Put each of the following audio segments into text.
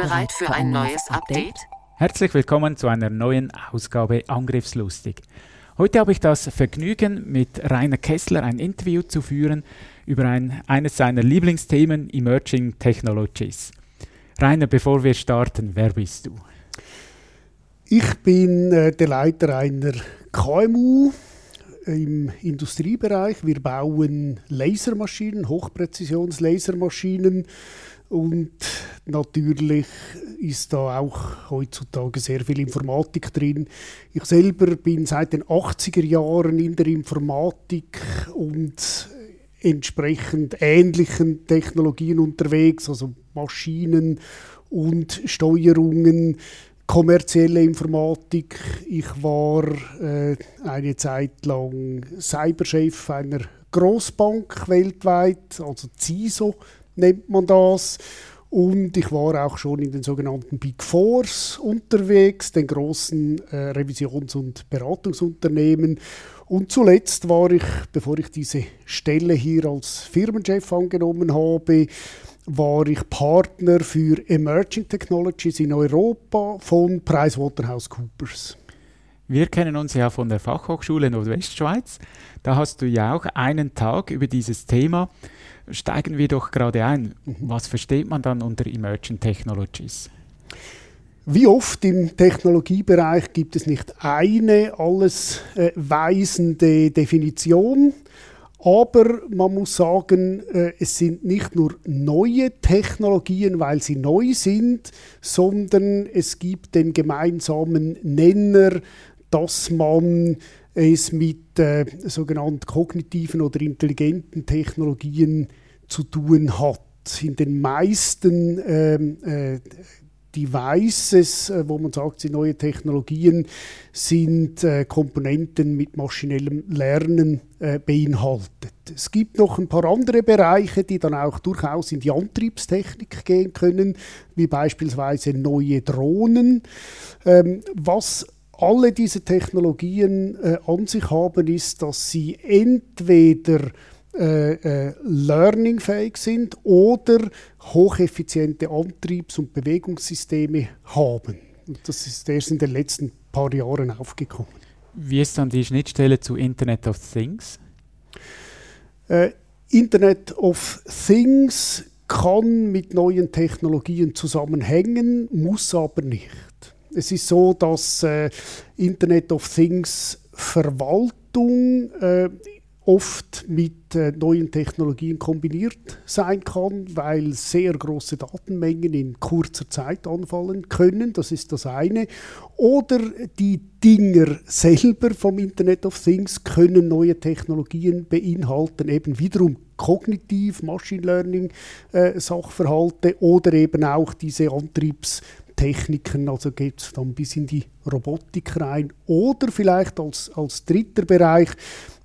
Bereit für ein neues Update? Herzlich willkommen zu einer neuen Ausgabe Angriffslustig. Heute habe ich das Vergnügen, mit Rainer Kessler ein Interview zu führen über ein, eines seiner Lieblingsthemen Emerging Technologies. Rainer, bevor wir starten, wer bist du? Ich bin äh, der Leiter einer KMU im Industriebereich. Wir bauen Lasermaschinen, Hochpräzisions-Lasermaschinen und natürlich ist da auch heutzutage sehr viel Informatik drin. Ich selber bin seit den 80er Jahren in der Informatik und entsprechend ähnlichen Technologien unterwegs, also Maschinen und Steuerungen, kommerzielle Informatik. Ich war äh, eine Zeit lang Cyberchef einer Großbank weltweit, also CISO nennt man das. Und ich war auch schon in den sogenannten Big Fours unterwegs, den großen äh, Revisions- und Beratungsunternehmen. Und zuletzt war ich, bevor ich diese Stelle hier als Firmenchef angenommen habe, war ich Partner für Emerging Technologies in Europa von PricewaterhouseCoopers. Wir kennen uns ja von der Fachhochschule Nordwestschweiz. Da hast du ja auch einen Tag über dieses Thema steigen wir doch gerade ein. Was versteht man dann unter Emerging Technologies? Wie oft im Technologiebereich gibt es nicht eine alles äh, weisende Definition, aber man muss sagen, äh, es sind nicht nur neue Technologien, weil sie neu sind, sondern es gibt den gemeinsamen Nenner, dass man es mit äh, sogenannten kognitiven oder intelligenten Technologien zu tun hat. In den meisten ähm, äh, Devices, äh, wo man sagt, sind neue Technologien, sind äh, Komponenten mit maschinellem Lernen äh, beinhaltet. Es gibt noch ein paar andere Bereiche, die dann auch durchaus in die Antriebstechnik gehen können, wie beispielsweise neue Drohnen. Ähm, was alle diese Technologien äh, an sich haben, ist, dass sie entweder äh, äh, learningfähig sind oder hocheffiziente Antriebs- und Bewegungssysteme haben. Und das ist erst in den letzten paar Jahren aufgekommen. Wie ist dann die Schnittstelle zu Internet of Things? Äh, Internet of Things kann mit neuen Technologien zusammenhängen, muss aber nicht. Es ist so, dass äh, Internet of Things Verwaltung äh, oft mit äh, neuen Technologien kombiniert sein kann, weil sehr große Datenmengen in kurzer Zeit anfallen können. Das ist das eine. Oder die Dinger selber vom Internet of Things können neue Technologien beinhalten, eben wiederum kognitiv, Machine Learning äh, Sachverhalte oder eben auch diese Antriebs Techniken, also geht es dann bis in die Robotik rein. Oder vielleicht als, als dritter Bereich,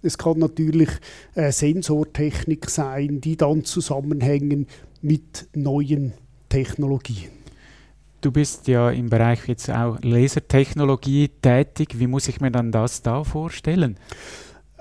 es kann natürlich äh, Sensortechnik sein, die dann zusammenhängen mit neuen Technologien. Du bist ja im Bereich jetzt auch Lasertechnologie tätig. Wie muss ich mir dann das da vorstellen?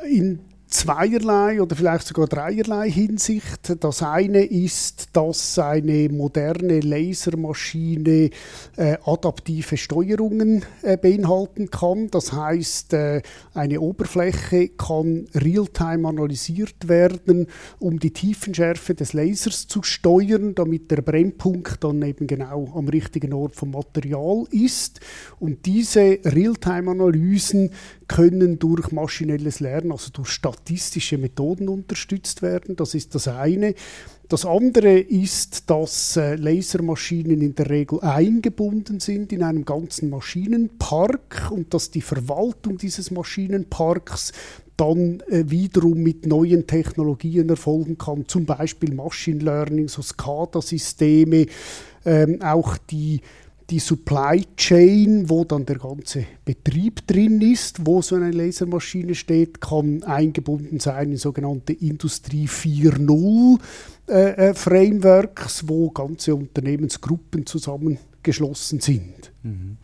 In zweierlei oder vielleicht sogar dreierlei Hinsicht. Das eine ist, dass eine moderne Lasermaschine äh, adaptive Steuerungen äh, beinhalten kann. Das heißt, äh, eine Oberfläche kann real-time analysiert werden, um die Tiefenschärfe des Lasers zu steuern, damit der Brennpunkt dann eben genau am richtigen Ort vom Material ist. Und diese Realtime-Analysen können durch maschinelles Lernen, also durch statistische Methoden unterstützt werden. Das ist das eine. Das andere ist, dass äh, Lasermaschinen in der Regel eingebunden sind in einem ganzen Maschinenpark und dass die Verwaltung dieses Maschinenparks dann äh, wiederum mit neuen Technologien erfolgen kann, zum Beispiel Machine Learning, so SCADA-Systeme, ähm, auch die die Supply Chain, wo dann der ganze Betrieb drin ist, wo so eine Lasermaschine steht, kann eingebunden sein in sogenannte Industrie 4.0 äh, äh, Frameworks, wo ganze Unternehmensgruppen zusammengeschlossen sind. Mhm.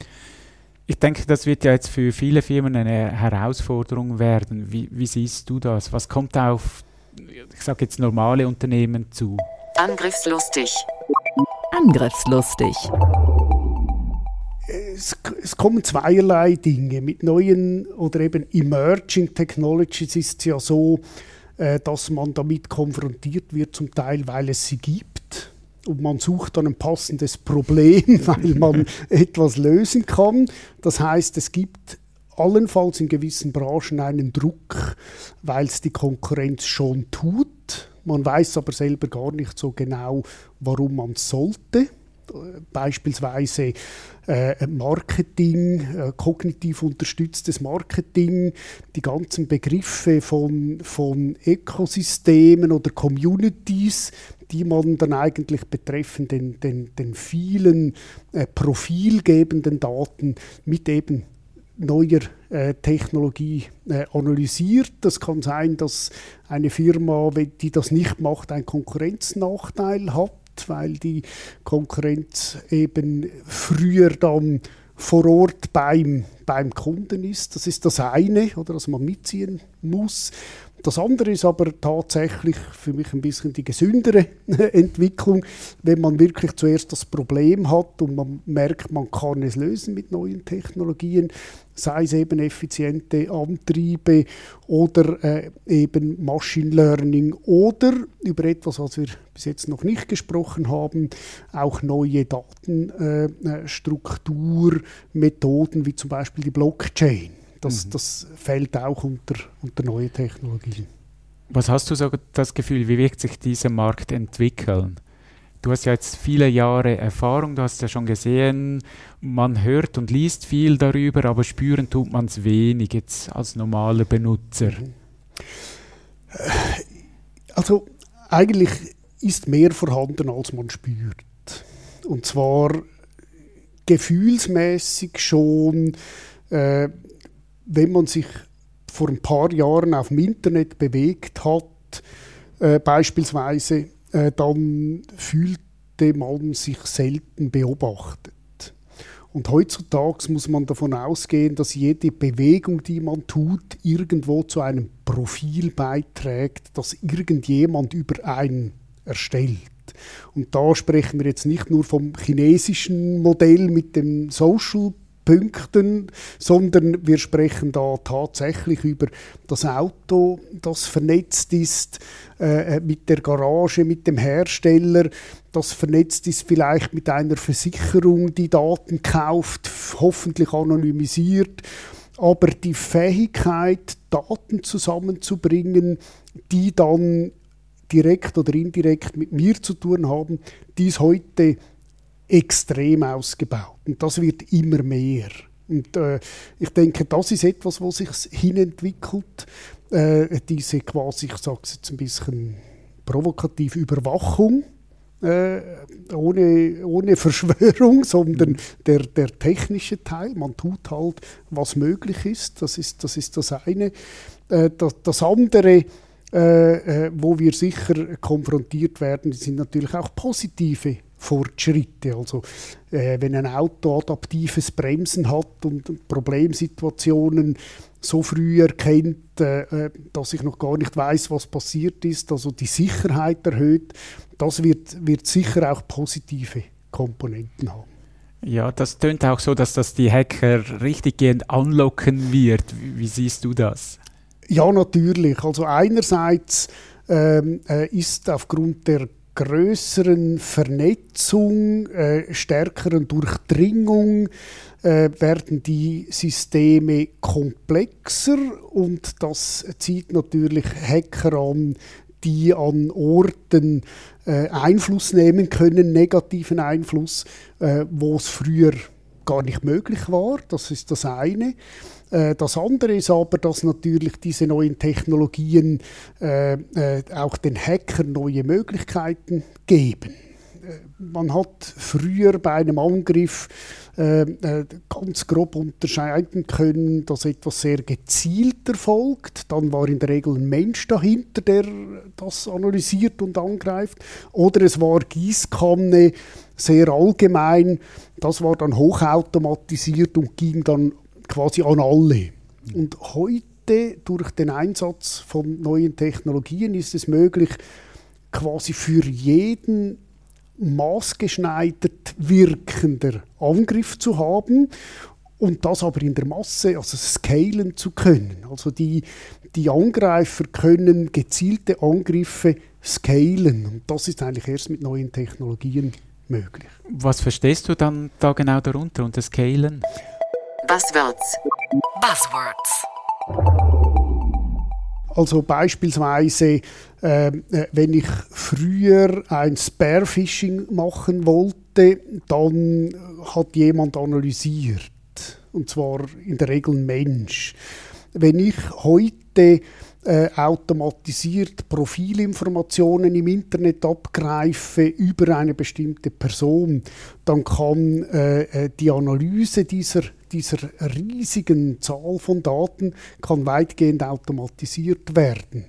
Ich denke, das wird ja jetzt für viele Firmen eine Herausforderung werden. Wie, wie siehst du das? Was kommt auf, ich sage jetzt normale Unternehmen zu? Angriffslustig. Angriffslustig es, es, kommen zweierlei Dinge. Mit neuen oder eben Emerging Technologies ist es ja so, äh, dass man damit konfrontiert wird, zum Teil, weil es sie gibt. Und man sucht dann ein passendes Problem, weil man etwas lösen kann. Das heißt, es gibt allenfalls in gewissen Branchen einen Druck, weil es die Konkurrenz schon tut. Man weiß aber selber gar nicht so genau, warum man sollte beispielsweise äh, Marketing, äh, kognitiv unterstütztes Marketing, die ganzen Begriffe von, von Ökosystemen oder Communities, die man dann eigentlich betreffend den, den, den vielen äh, profilgebenden Daten mit eben neuer äh, Technologie äh, analysiert. Das kann sein, dass eine Firma, die das nicht macht, einen Konkurrenznachteil hat weil die Konkurrenz eben früher dann vor Ort beim, beim Kunden ist. Das ist das eine, oder, dass man mitziehen muss. Das andere ist aber tatsächlich für mich ein bisschen die gesündere Entwicklung, wenn man wirklich zuerst das Problem hat und man merkt, man kann es lösen mit neuen Technologien, sei es eben effiziente Antriebe oder äh, eben Machine Learning oder über etwas, was wir bis jetzt noch nicht gesprochen haben, auch neue Datenstrukturmethoden äh, wie zum Beispiel die Blockchain. Das, mhm. das fällt auch unter, unter neue Technologien. Was hast du so das Gefühl, wie wird sich dieser Markt entwickeln? Du hast ja jetzt viele Jahre Erfahrung, du hast ja schon gesehen, man hört und liest viel darüber, aber spüren tut man es wenig jetzt als normaler Benutzer. Mhm. Also eigentlich ist mehr vorhanden, als man spürt. Und zwar gefühlsmäßig schon, äh, wenn man sich vor ein paar Jahren auf dem Internet bewegt hat, äh, beispielsweise, äh, dann fühlte man sich selten beobachtet. Und heutzutage muss man davon ausgehen, dass jede Bewegung, die man tut, irgendwo zu einem Profil beiträgt, das irgendjemand über einen erstellt. Und da sprechen wir jetzt nicht nur vom chinesischen Modell mit dem Social Punkten, sondern wir sprechen da tatsächlich über das Auto, das vernetzt ist äh, mit der Garage, mit dem Hersteller, das vernetzt ist vielleicht mit einer Versicherung, die Daten kauft, hoffentlich anonymisiert. Aber die Fähigkeit, Daten zusammenzubringen, die dann direkt oder indirekt mit mir zu tun haben, die ist heute extrem ausgebaut. Und das wird immer mehr. Und äh, ich denke, das ist etwas, was sich hinentwickelt. Äh, diese quasi, ich sage es jetzt ein bisschen provokativ, Überwachung. Äh, ohne, ohne Verschwörung, sondern der, der technische Teil. Man tut halt, was möglich ist. Das ist das, ist das eine. Äh, das, das andere, äh, äh, wo wir sicher konfrontiert werden, sind natürlich auch positive Fortschritte. Also äh, wenn ein Auto adaptives Bremsen hat und Problemsituationen so früh erkennt, äh, äh, dass ich noch gar nicht weiß, was passiert ist, also die Sicherheit erhöht, das wird, wird sicher auch positive Komponenten haben. Ja, das tönt auch so, dass das die Hacker richtiggehend anlocken wird. Wie, wie siehst du das? Ja, natürlich. Also einerseits ähm, äh, ist aufgrund der größeren Vernetzung, äh, stärkeren Durchdringung äh, werden die Systeme komplexer und das zieht natürlich Hacker an, die an Orten äh, Einfluss nehmen können, negativen Einfluss, äh, wo es früher gar nicht möglich war. Das ist das eine. Äh, das andere ist aber, dass natürlich diese neuen Technologien äh, äh, auch den Hackern neue Möglichkeiten geben. man hat früher bei einem Angriff äh, ganz grob unterscheiden können, dass etwas sehr gezielt erfolgt. Dann war in der Regel ein Mensch dahinter, der das analysiert und angreift. Oder es war Gießkanne, sehr allgemein. Das war dann hochautomatisiert und ging dann quasi an alle. Und heute, durch den Einsatz von neuen Technologien, ist es möglich, quasi für jeden maßgeschneidert wirkender Angriff zu haben und das aber in der Masse, also scalen zu können. Also die, die Angreifer können gezielte Angriffe scalen und das ist eigentlich erst mit neuen Technologien möglich. Was verstehst du dann da genau darunter unter Scalen? Buzzwords. Buzzwords. Also beispielsweise, ähm, äh, wenn ich früher ein Spearfishing machen wollte, dann hat jemand analysiert. Und zwar in der Regel ein Mensch. Wenn ich heute äh, automatisiert Profilinformationen im Internet abgreife über eine bestimmte Person, dann kann äh, äh, die Analyse dieser, dieser riesigen Zahl von Daten kann weitgehend automatisiert werden.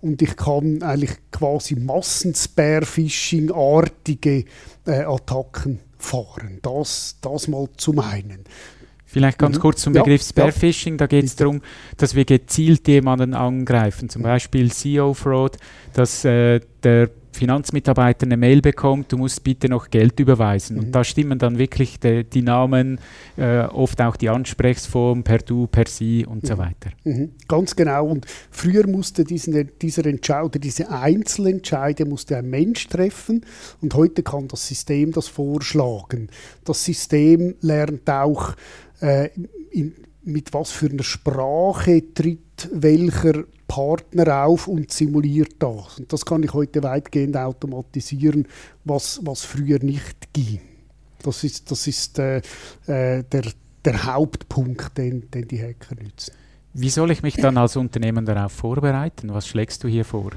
Und ich kann eigentlich quasi Massen-Spearfishing-artige äh, Attacken fahren. Das, das mal zum einen. Vielleicht ganz mhm. kurz zum Begriff ja, Spearfishing. Da geht es darum, dass wir gezielt jemanden angreifen. Zum Beispiel CEO-Fraud, dass äh, der Finanzmitarbeiter eine Mail bekommt, du musst bitte noch Geld überweisen. Mhm. Und da stimmen dann wirklich die, die Namen, äh, oft auch die Ansprechform per Du, per Sie und mhm. so weiter. Mhm. Ganz genau. Und früher musste diesen, dieser Entscheid oder diese Einzelentscheide musste ein Mensch treffen und heute kann das System das vorschlagen. Das System lernt auch äh, in, mit was für einer Sprache tritt welcher Partner auf und simuliert das. Und das kann ich heute weitgehend automatisieren, was, was früher nicht ging. Das ist, das ist äh, äh der, der Hauptpunkt, den, den die Hacker nutzen. Wie soll ich mich dann als Unternehmen darauf vorbereiten? Was schlägst du hier vor?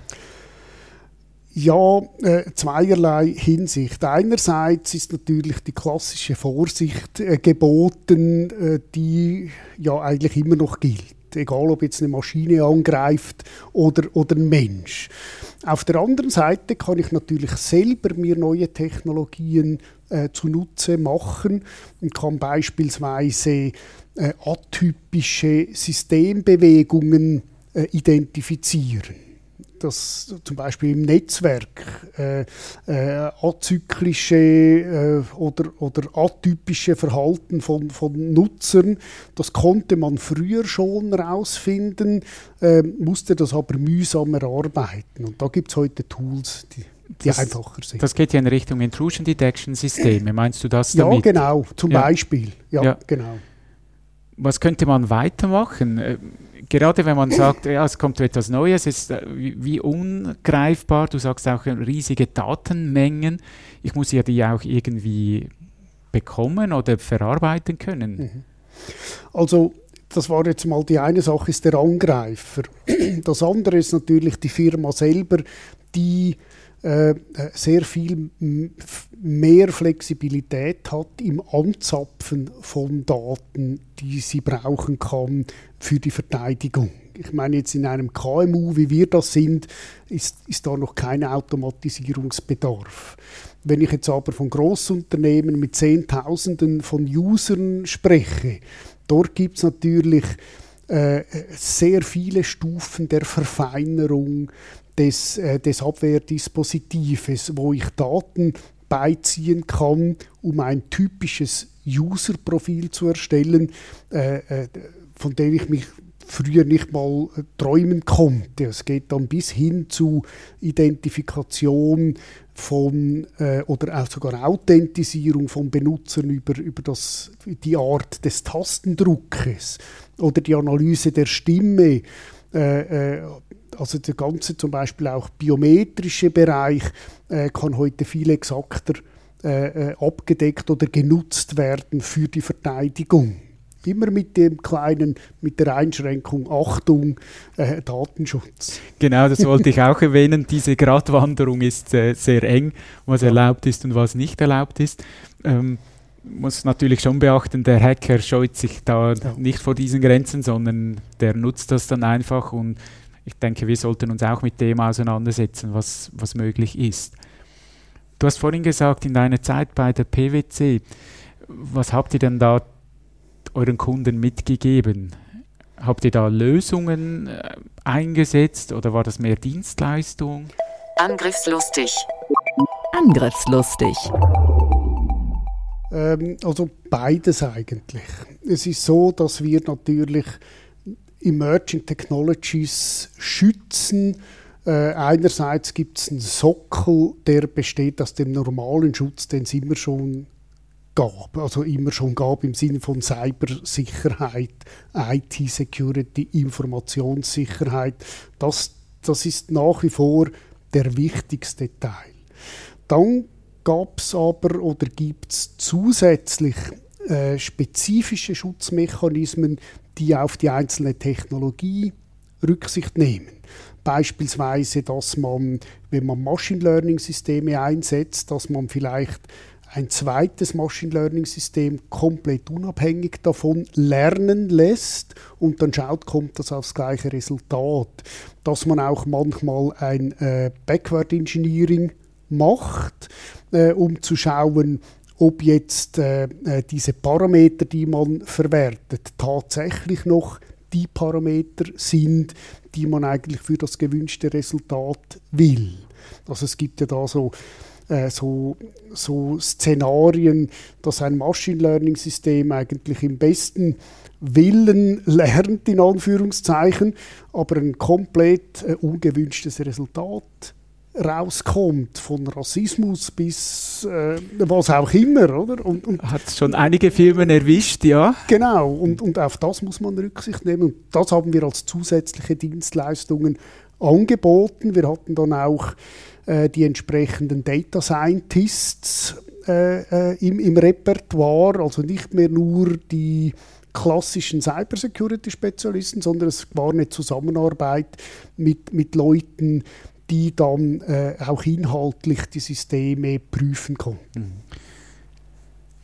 Ja, äh, zweierlei Hinsicht. Einerseits ist natürlich die klassische Vorsicht äh, geboten, äh, die ja eigentlich immer noch gilt. Egal, ob jetzt eine Maschine angreift oder, oder ein Mensch. Auf der anderen Seite kann ich natürlich selber mir neue Technologien äh, zunutze machen und kann beispielsweise äh, atypische Systembewegungen äh, identifizieren dass zum Beispiel im Netzwerk äh, äh, azyklische äh, oder, oder atypische Verhalten von, von Nutzern, das konnte man früher schon herausfinden, äh, musste das aber mühsam erarbeiten. Und da gibt es heute Tools, die, die das, einfacher sind. Das geht ja in Richtung Intrusion Detection Systeme. Meinst du das damit? Ja, genau, zum ja. Beispiel. Ja, ja, genau. Was könnte man weitermachen? Äh, gerade wenn man sagt, ja, es kommt etwas Neues, ist äh, wie ungreifbar, du sagst auch riesige Datenmengen, ich muss ja die auch irgendwie bekommen oder verarbeiten können. Mhm. Also das war jetzt mal die eine Sache, ist der Angreifer. Das andere ist natürlich die Firma selber, die äh, sehr viel mehr Flexibilität hat im Anzapfen von Daten, die sie brauchen kann für die Verteidigung. Ich meine, jetzt in einem KMU, wie wir das sind, ist, ist da noch kein Automatisierungsbedarf. Wenn ich jetzt aber von Großunternehmen mit Zehntausenden von Usern spreche, dort gibt es natürlich äh, sehr viele Stufen der Verfeinerung, des, äh, des Abwehrdispositives, wo ich Daten beiziehen kann, um ein typisches User-Profil zu erstellen, äh, äh, von dem ich mich früher nicht mal äh, träumen konnte. Es geht dann bis hin zu Identifikation von äh, oder auch sogar Authentisierung von Benutzern über, über das, die Art des Tastendruckes oder die Analyse der Stimme. Äh, äh also der ganze zum Beispiel auch biometrische Bereich äh, kann heute viel exakter äh, äh, abgedeckt oder genutzt werden für die Verteidigung. Immer mit dem kleinen, mit der Einschränkung, Achtung, äh, Datenschutz. Genau, das wollte ich auch erwähnen. Diese Gratwanderung ist äh, sehr eng, was erlaubt ist und was nicht erlaubt ist. Ähm, muss natürlich schon beachten, der Hacker scheut sich da ja. nicht vor diesen Grenzen, sondern der nutzt das dann einfach und ich denke, wir sollten uns auch mit dem auseinandersetzen, was, was möglich ist. Du hast vorhin gesagt, in deiner Zeit bei der PwC, was habt ihr denn da euren Kunden mitgegeben? Habt ihr da Lösungen äh, eingesetzt oder war das mehr Dienstleistung? Angriffslustig. Angriffslustig. Ähm, also beides eigentlich. Es ist so, dass wir natürlich Emerging Technologies schützen. Äh, einerseits gibt es einen Sockel, der besteht aus dem normalen Schutz, den es immer schon gab, also immer schon gab im Sinne von Cybersicherheit, IT-Security, Informationssicherheit. Das, das ist nach wie vor der wichtigste Teil. Dann gab es aber oder gibt es zusätzlich äh, spezifische Schutzmechanismen, die auf die einzelne Technologie Rücksicht nehmen. Beispielsweise, dass man, wenn man Machine Learning Systeme einsetzt, dass man vielleicht ein zweites Machine Learning System komplett unabhängig davon lernen lässt und dann schaut, kommt das aufs gleiche Resultat. Dass man auch manchmal ein äh, Backward Engineering macht, äh, um zu schauen, ob jetzt äh, äh diese Parameter, die man verwertet, tatsächlich noch die Parameter sind, die man eigentlich für das gewünschte Resultat will. Also es gibt ja da so äh, so, so Szenarien, dass ein Machine Learning System eigentlich im besten Willen lernt, in Anführungszeichen, aber ein komplett äh, ungewünschtes Resultat rauskommt, von Rassismus bis äh, was auch immer, oder? Und, und Hat schon einige Firmen erwischt, ja. Genau, und, und auf das muss man Rücksicht nehmen. Und das haben wir als zusätzliche Dienstleistungen angeboten. Wir hatten dann auch äh, die entsprechenden Data Scientists äh, äh, im, im Repertoire, also nicht mehr nur die klassischen Cybersecurity-Spezialisten, sondern es war eine Zusammenarbeit mit, mit Leuten, die dann äh, auch inhaltlich die Systeme prüfen konnten. Mhm.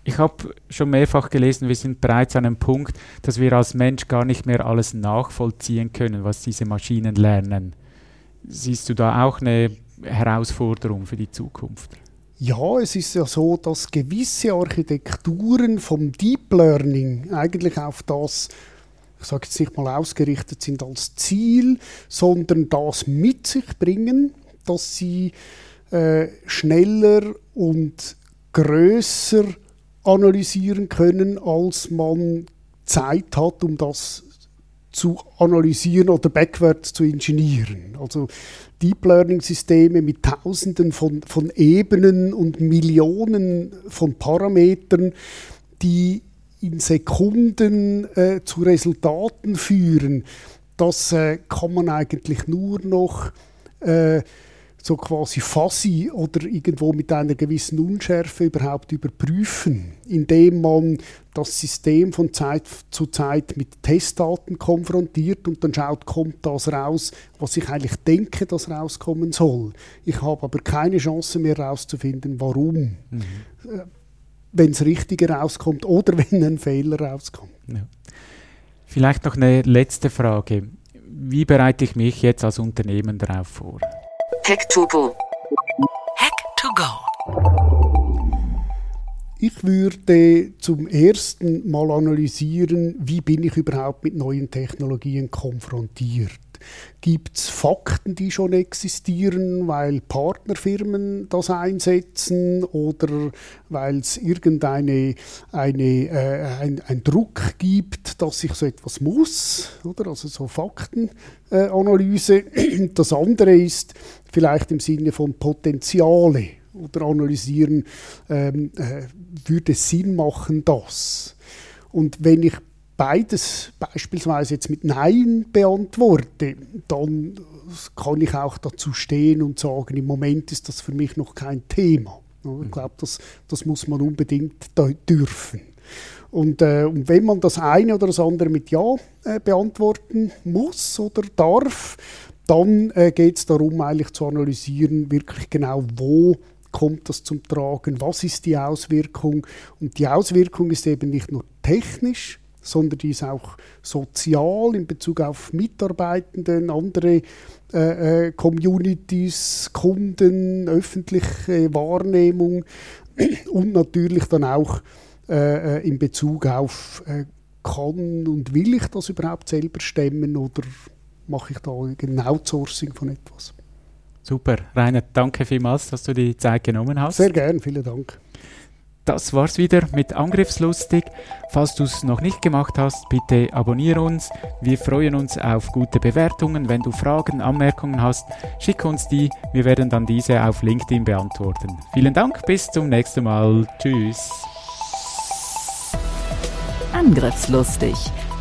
Ich habe schon mehrfach gelesen, wir sind bereits an einem Punkt, dass wir als Mensch gar nicht mehr alles nachvollziehen können, was diese Maschinen lernen. Siehst du da auch eine Herausforderung für die Zukunft? Ja, es ist ja so, dass gewisse Architekturen vom Deep Learning eigentlich auf das, ich sage jetzt nicht mal ausgerichtet sind als Ziel, sondern das mit sich bringen, dass sie äh, schneller und größer analysieren können, als man Zeit hat, um das zu analysieren oder backwards zu ingenieren. Also Deep Learning Systeme mit Tausenden von, von Ebenen und Millionen von Parametern, die in Sekunden äh, zu Resultaten führen, das äh, kann man eigentlich nur noch äh, so quasi fuzzy oder irgendwo mit einer gewissen Unschärfe überhaupt überprüfen, indem man das System von Zeit zu Zeit mit Testdaten konfrontiert und dann schaut, kommt das raus, was ich eigentlich denke, dass rauskommen soll. Ich habe aber keine Chance mehr herauszufinden, warum. Mhm. Wenn es richtig rauskommt oder wenn ein Fehler rauskommt. Ja. Vielleicht noch eine letzte Frage. Wie bereite ich mich jetzt als Unternehmen darauf vor? Hack to go. Hack to go. Ich würde zum ersten Mal analysieren, wie bin ich überhaupt mit neuen Technologien konfrontiert. Gibt es Fakten, die schon existieren, weil Partnerfirmen das einsetzen oder weil es irgendeine eine, äh, ein, ein Druck gibt, dass ich so etwas muss, oder? Also so Faktenanalyse. Äh, das andere ist vielleicht im Sinne von Potenziale oder analysieren, ähm, äh, würde es Sinn machen, das. Und wenn ich beides beispielsweise jetzt mit Nein beantworte, dann kann ich auch dazu stehen und sagen, im Moment ist das für mich noch kein Thema. Ich glaube, das, das muss man unbedingt dürfen. Und, äh, und wenn man das eine oder das andere mit Ja äh, beantworten muss oder darf, dann äh, geht es darum, eigentlich zu analysieren, wirklich genau, wo kommt das zum Tragen, was ist die Auswirkung. Und die Auswirkung ist eben nicht nur technisch, sondern die ist auch sozial in Bezug auf Mitarbeitenden, andere äh, äh, Communities, Kunden, öffentliche Wahrnehmung und natürlich dann auch äh, äh, in Bezug auf äh, kann und will ich das überhaupt selber stemmen oder mache ich da ein Outsourcing von etwas. Super, Rainer, danke vielmals, dass du die Zeit genommen hast. Sehr gern, vielen Dank. Das war's wieder mit Angriffslustig. Falls du es noch nicht gemacht hast, bitte abonniere uns. Wir freuen uns auf gute Bewertungen. Wenn du Fragen, Anmerkungen hast, schick uns die. Wir werden dann diese auf LinkedIn beantworten. Vielen Dank, bis zum nächsten Mal. Tschüss. Angriffslustig.